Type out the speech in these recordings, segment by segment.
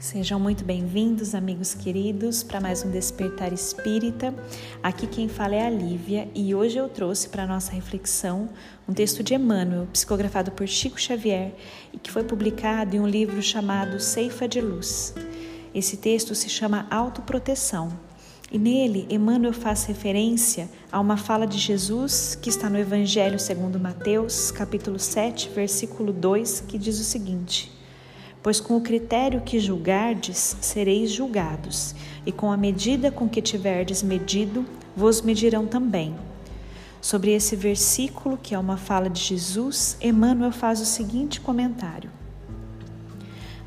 Sejam muito bem-vindos, amigos queridos, para mais um Despertar Espírita. Aqui quem fala é a Lívia e hoje eu trouxe para nossa reflexão um texto de Emmanuel, psicografado por Chico Xavier e que foi publicado em um livro chamado Ceifa de Luz. Esse texto se chama Autoproteção e nele Emmanuel faz referência a uma fala de Jesus que está no Evangelho segundo Mateus, capítulo 7, versículo 2, que diz o seguinte: Pois com o critério que julgardes, sereis julgados, e com a medida com que tiverdes medido, vos medirão também. Sobre esse versículo, que é uma fala de Jesus, Emmanuel faz o seguinte comentário: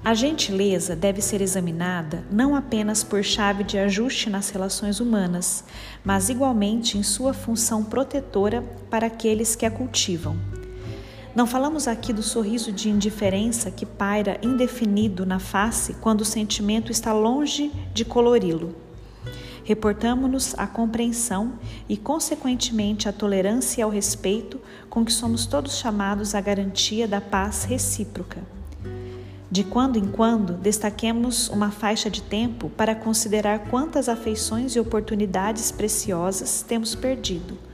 A gentileza deve ser examinada não apenas por chave de ajuste nas relações humanas, mas igualmente em sua função protetora para aqueles que a cultivam. Não falamos aqui do sorriso de indiferença que paira indefinido na face quando o sentimento está longe de colori-lo. Reportamos-nos à compreensão e, consequentemente, à tolerância e ao respeito com que somos todos chamados à garantia da paz recíproca. De quando em quando, destaquemos uma faixa de tempo para considerar quantas afeições e oportunidades preciosas temos perdido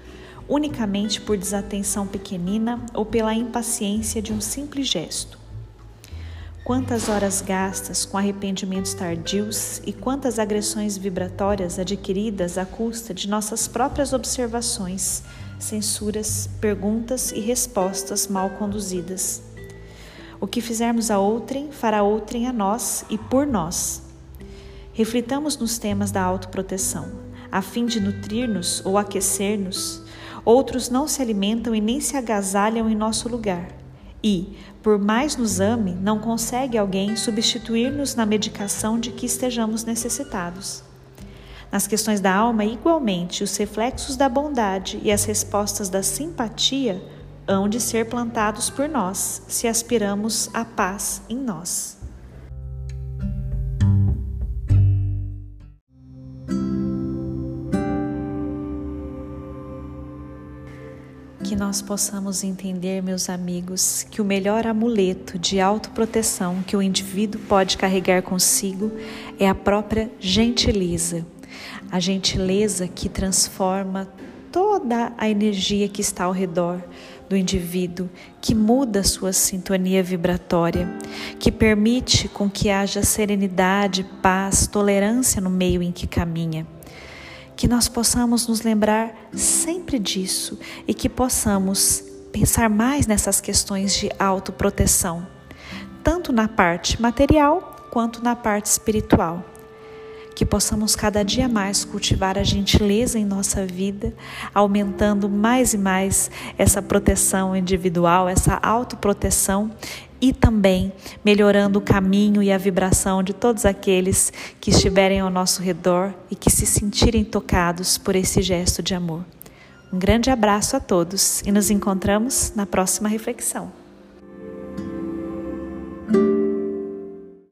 unicamente por desatenção pequenina ou pela impaciência de um simples gesto. Quantas horas gastas com arrependimentos tardios e quantas agressões vibratórias adquiridas à custa de nossas próprias observações, censuras, perguntas e respostas mal conduzidas. O que fizermos a outrem, fará outrem a nós e por nós. Reflitamos nos temas da autoproteção, a fim de nutrir-nos ou aquecer-nos Outros não se alimentam e nem se agasalham em nosso lugar. E, por mais nos ame, não consegue alguém substituir-nos na medicação de que estejamos necessitados. Nas questões da alma, igualmente, os reflexos da bondade e as respostas da simpatia hão de ser plantados por nós, se aspiramos à paz em nós. Que nós possamos entender, meus amigos, que o melhor amuleto de autoproteção que o indivíduo pode carregar consigo é a própria gentileza. A gentileza que transforma toda a energia que está ao redor do indivíduo, que muda sua sintonia vibratória, que permite com que haja serenidade, paz, tolerância no meio em que caminha que nós possamos nos lembrar sempre disso e que possamos pensar mais nessas questões de autoproteção, tanto na parte material quanto na parte espiritual. Que possamos cada dia mais cultivar a gentileza em nossa vida, aumentando mais e mais essa proteção individual, essa autoproteção e também melhorando o caminho e a vibração de todos aqueles que estiverem ao nosso redor e que se sentirem tocados por esse gesto de amor. Um grande abraço a todos e nos encontramos na próxima reflexão.